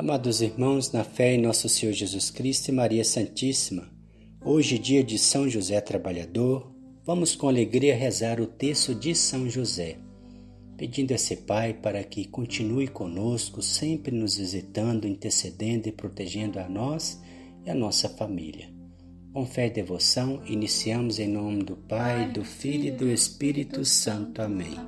Amados irmãos, na fé em nosso Senhor Jesus Cristo e Maria Santíssima, hoje, dia de São José Trabalhador, vamos com alegria rezar o texto de São José, pedindo a esse Pai para que continue conosco, sempre nos visitando, intercedendo e protegendo a nós e a nossa família. Com fé e devoção, iniciamos em nome do Pai, do Filho e do Espírito Santo. Amém.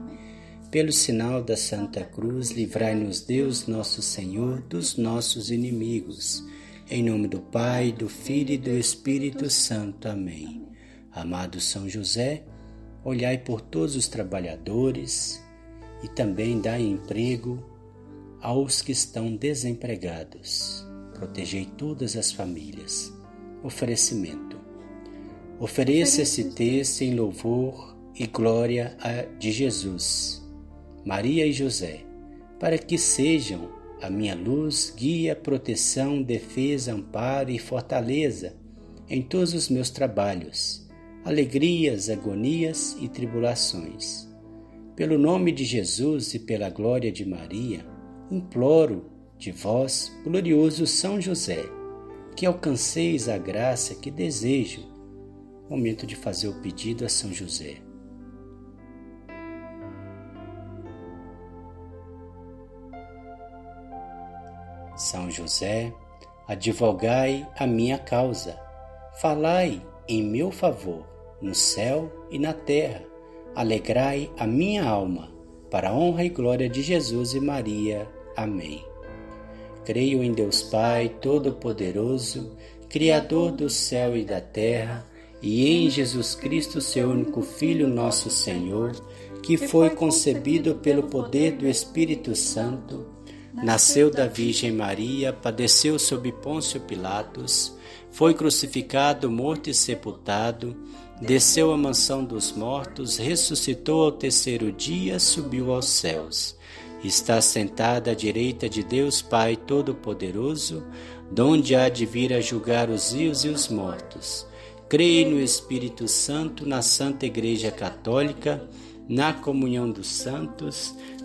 Pelo sinal da Santa Cruz, livrai-nos Deus, nosso Senhor, dos nossos inimigos. Em nome do Pai, do Filho e do Espírito Santo. Amém. Amado São José, olhai por todos os trabalhadores e também dai emprego aos que estão desempregados. Protegei todas as famílias. Oferecimento. Ofereça esse texto em louvor e glória de Jesus Maria e José, para que sejam a minha luz, guia, proteção, defesa, amparo e fortaleza em todos os meus trabalhos, alegrias, agonias e tribulações. Pelo nome de Jesus e pela glória de Maria, imploro de vós, glorioso São José, que alcanceis a graça que desejo. Momento de fazer o pedido a São José. São José, advogai a minha causa, falai em meu favor, no céu e na terra, alegrai a minha alma, para a honra e glória de Jesus e Maria. Amém. Creio em Deus Pai Todo-Poderoso, Criador do céu e da terra, e em Jesus Cristo, seu único Filho, nosso Senhor, que foi concebido pelo poder do Espírito Santo Nasceu da Virgem Maria, padeceu sob Pôncio Pilatos, foi crucificado, morto e sepultado, desceu à mansão dos mortos, ressuscitou ao terceiro dia, subiu aos céus. Está sentada à direita de Deus Pai Todo-Poderoso, donde há de vir a julgar os vivos e os mortos. Creio no Espírito Santo, na Santa Igreja Católica, na comunhão dos santos,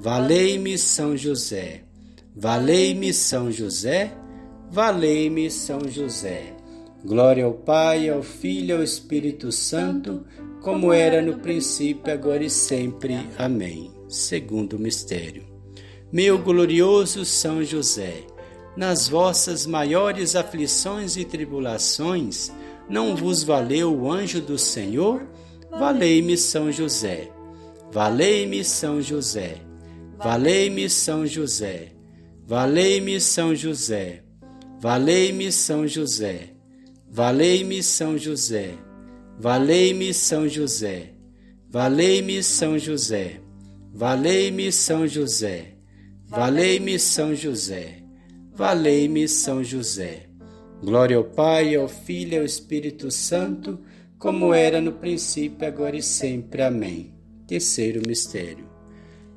valei-me São José, valei-me São José, valei-me São José, Glória ao Pai, ao Filho e ao Espírito Santo, como era no princípio, agora e sempre. Amém. Segundo mistério. Meu glorioso São José, nas vossas maiores aflições e tribulações, não vos valeu o anjo do Senhor? Valei-me São José. Valei-me São José. Valei-me São José. Valei-me São José. Valei-me São José. Valei-me São José, valei-me São José, valei-me São José, valei-me São José, valei-me São José, valei-me São José. Glória ao Pai, ao Filho e ao Espírito Santo, como era no princípio, agora e sempre. Amém. Terceiro mistério.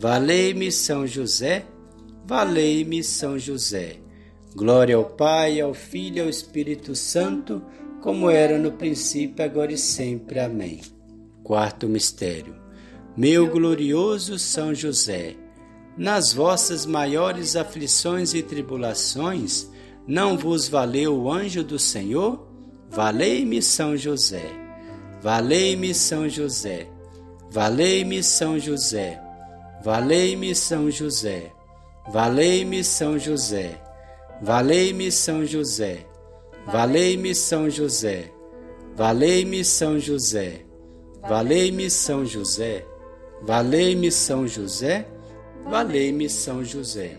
Valei-me São José. Valei-me São José. Glória ao Pai, ao Filho e ao Espírito Santo, como era no princípio, agora e sempre. Amém. Quarto mistério. Meu glorioso São José, nas vossas maiores aflições e tribulações, não vos valeu o anjo do Senhor? Valei-me São José. Valei-me São José. Valei-me São José. Valei-me São José. Valei-me São José. Valei-me São José, valei-me São José, valei-me São José, valei-me São José, valei-me São José, valei-me São José.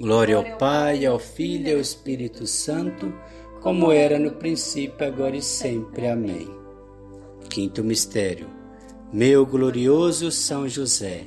Glória ao Pai, ao Filho e ao Espírito Santo, como era no princípio, agora e sempre. Amém. Quinto mistério. Meu glorioso São José,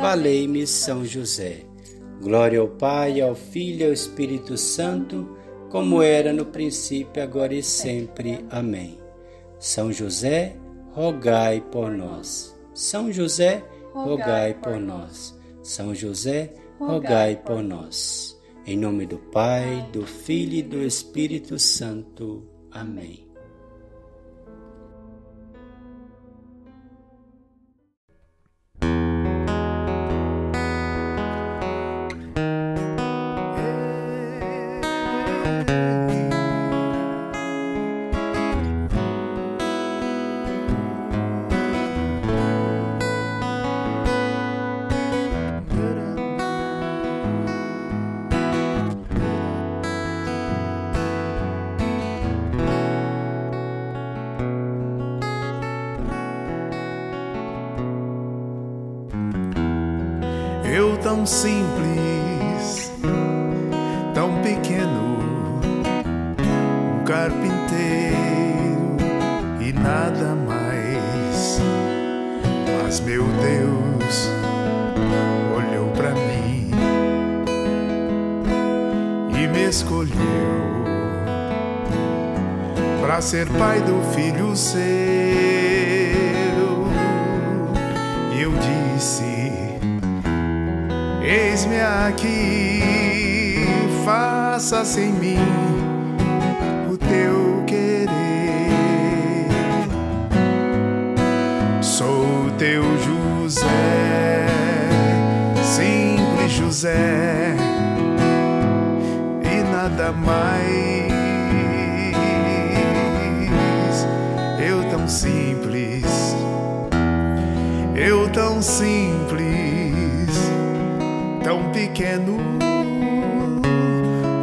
Valei-me São José. Glória ao Pai, ao Filho e ao Espírito Santo, como era no princípio, agora e sempre. Amém. São José, rogai por nós. São José, rogai por nós. São José, rogai por nós. Em nome do Pai, do Filho e do Espírito Santo. Amém. Tão simples, tão pequeno, um carpinteiro e nada mais. Mas meu Deus olhou para mim e me escolheu para ser pai do filho seu. Eu disse Eis-me aqui, faça-se em mim o teu querer. Sou teu José, simples José, e nada mais. Eu tão simples, eu tão simples pequeno,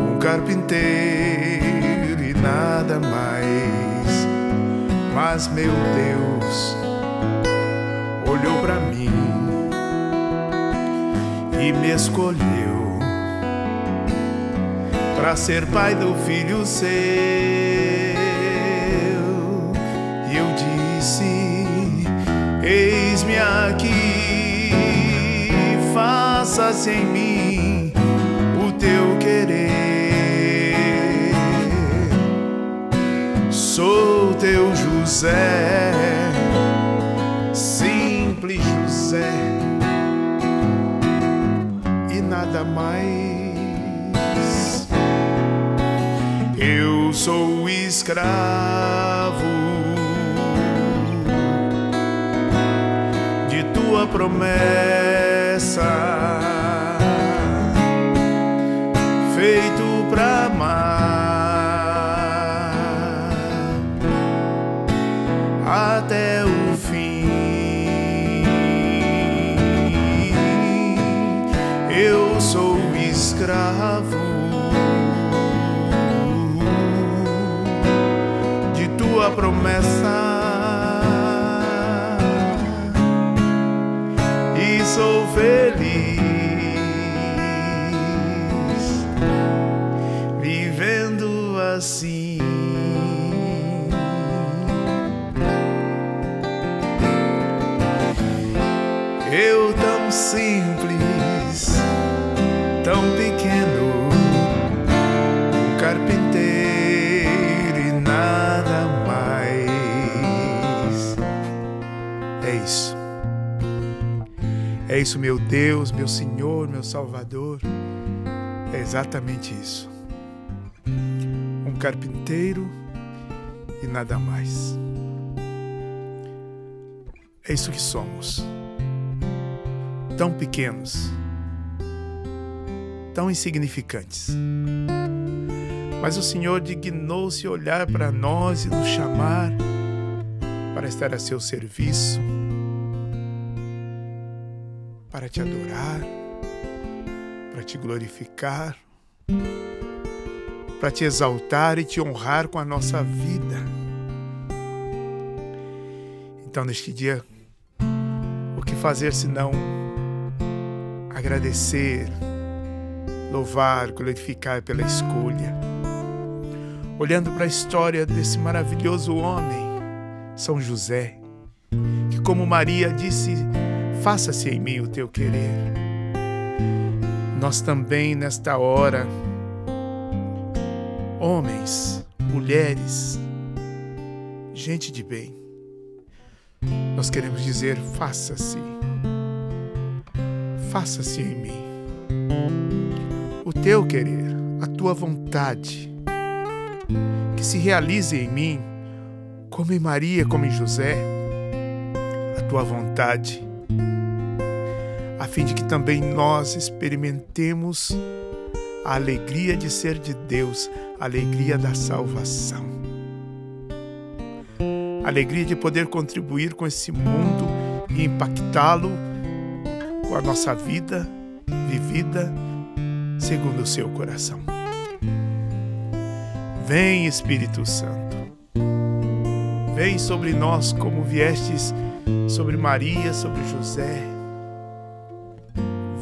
um carpinteiro e nada mais. Mas meu Deus olhou para mim e me escolheu para ser pai do filho seu. E eu disse: Eis-me aqui, faça-se em mim o teu querer. Sou teu José, simples José, e nada mais. Eu sou escravo promessa, escravo. de tua promessa É isso, meu Deus, meu Senhor, meu Salvador. É exatamente isso. Um carpinteiro e nada mais. É isso que somos. Tão pequenos, tão insignificantes. Mas o Senhor dignou-se olhar para nós e nos chamar para estar a seu serviço, para te adorar, para te glorificar, para te exaltar e te honrar com a nossa vida. Então, neste dia, o que fazer senão agradecer, louvar, glorificar pela escolha? olhando para a história desse maravilhoso homem, São José, que, como Maria disse, faça-se em mim o teu querer. Nós também, nesta hora, homens, mulheres, gente de bem, nós queremos dizer: faça-se, faça-se em mim o teu querer, a tua vontade que se realize em mim, como em Maria, como em José, a tua vontade, a fim de que também nós experimentemos a alegria de ser de Deus, a alegria da salvação, a alegria de poder contribuir com esse mundo e impactá-lo com a nossa vida vivida segundo o seu coração. Vem, Espírito Santo. Vem sobre nós como viestes sobre Maria, sobre José.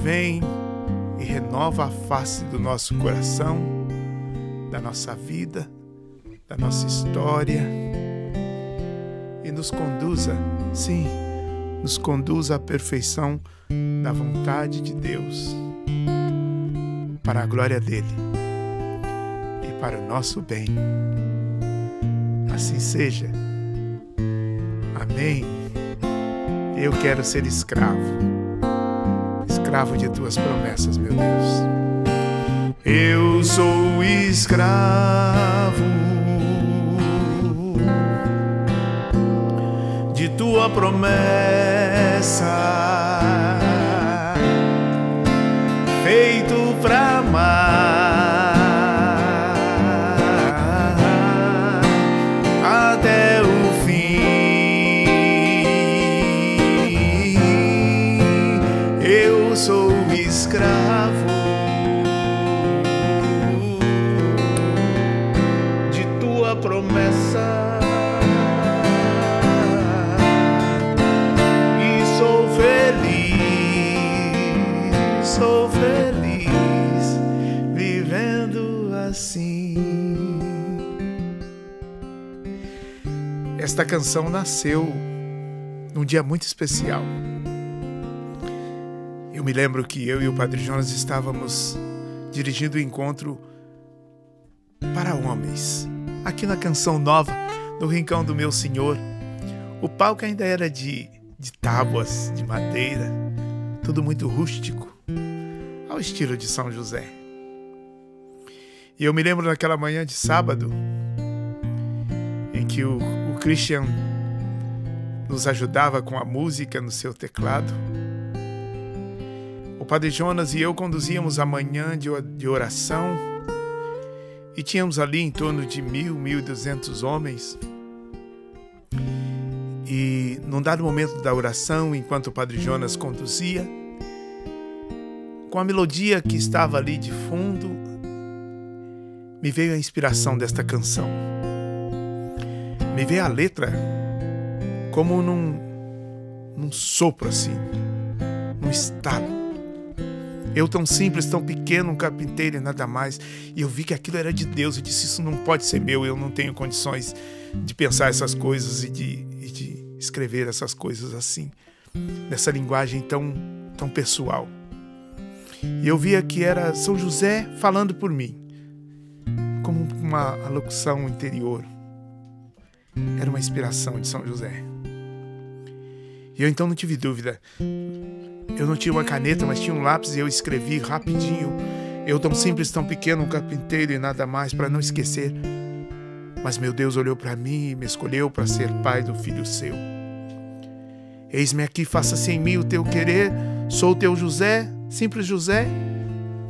Vem e renova a face do nosso coração, da nossa vida, da nossa história e nos conduza, sim, nos conduza à perfeição da vontade de Deus, para a glória dele para o nosso bem. Assim seja. Amém. Eu quero ser escravo, escravo de tuas promessas, meu Deus. Eu sou escravo de tua promessa, canção nasceu num dia muito especial. Eu me lembro que eu e o Padre Jonas estávamos dirigindo o encontro para homens, aqui na Canção Nova, no Rincão do Meu Senhor. O palco ainda era de, de tábuas, de madeira, tudo muito rústico, ao estilo de São José. E eu me lembro naquela manhã de sábado, em que o Christian nos ajudava com a música no seu teclado. O Padre Jonas e eu conduzíamos a manhã de oração e tínhamos ali em torno de mil, mil e duzentos homens. E num dado momento da oração, enquanto o Padre Jonas conduzia, com a melodia que estava ali de fundo, me veio a inspiração desta canção. Me veio a letra como num, num sopro assim, num estalo. Eu tão simples, tão pequeno, um carpinteiro e nada mais. E eu vi que aquilo era de Deus. Eu disse: Isso não pode ser meu. Eu não tenho condições de pensar essas coisas e de, e de escrever essas coisas assim, nessa linguagem tão, tão pessoal. E eu via que era São José falando por mim, como uma alocução interior. Era uma inspiração de São José. E eu então não tive dúvida. Eu não tinha uma caneta, mas tinha um lápis e eu escrevi rapidinho. Eu tão simples, tão pequeno, um carpinteiro e nada mais, para não esquecer. Mas meu Deus olhou para mim e me escolheu para ser pai do filho seu. Eis-me aqui, faça-se em mim o teu querer. Sou teu José, simples José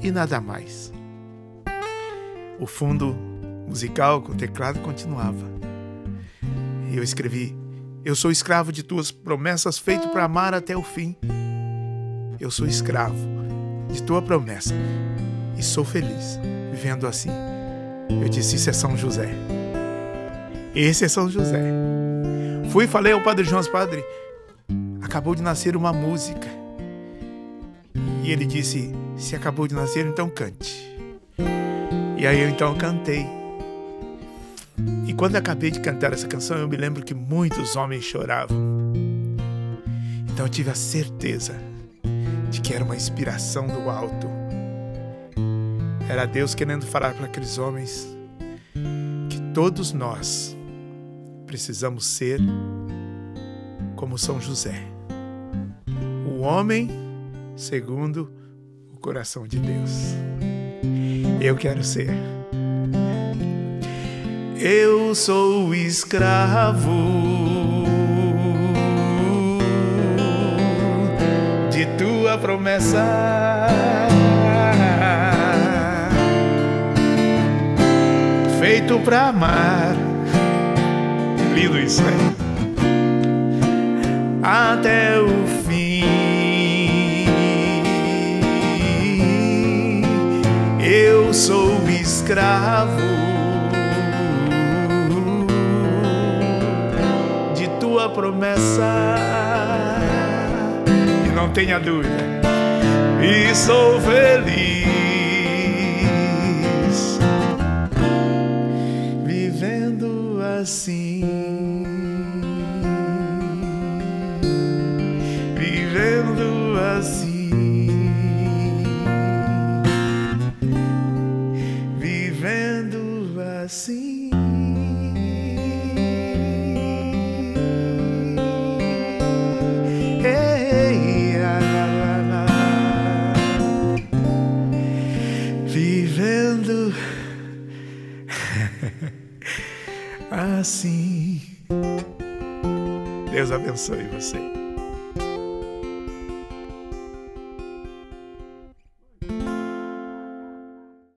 e nada mais. O fundo musical com o teclado continuava. E eu escrevi: Eu sou escravo de tuas promessas, feito para amar até o fim. Eu sou escravo de tua promessa e sou feliz vivendo assim. Eu disse: Isso é São José. Esse é São José. Fui e falei ao Padre João, Padre, acabou de nascer uma música. E ele disse: Se acabou de nascer, então cante. E aí eu então cantei. E quando acabei de cantar essa canção, eu me lembro que muitos homens choravam. Então eu tive a certeza de que era uma inspiração do alto. Era Deus querendo falar para aqueles homens que todos nós precisamos ser como São José, o homem segundo o coração de Deus. Eu quero ser. Eu sou escravo tua promessa. Feito pra amar. Lindo isso, né? Até o fim. Eu sou escravo tua promessa não tenha dúvida. E sou feliz vivendo assim. Vivendo assim. Abençoe você.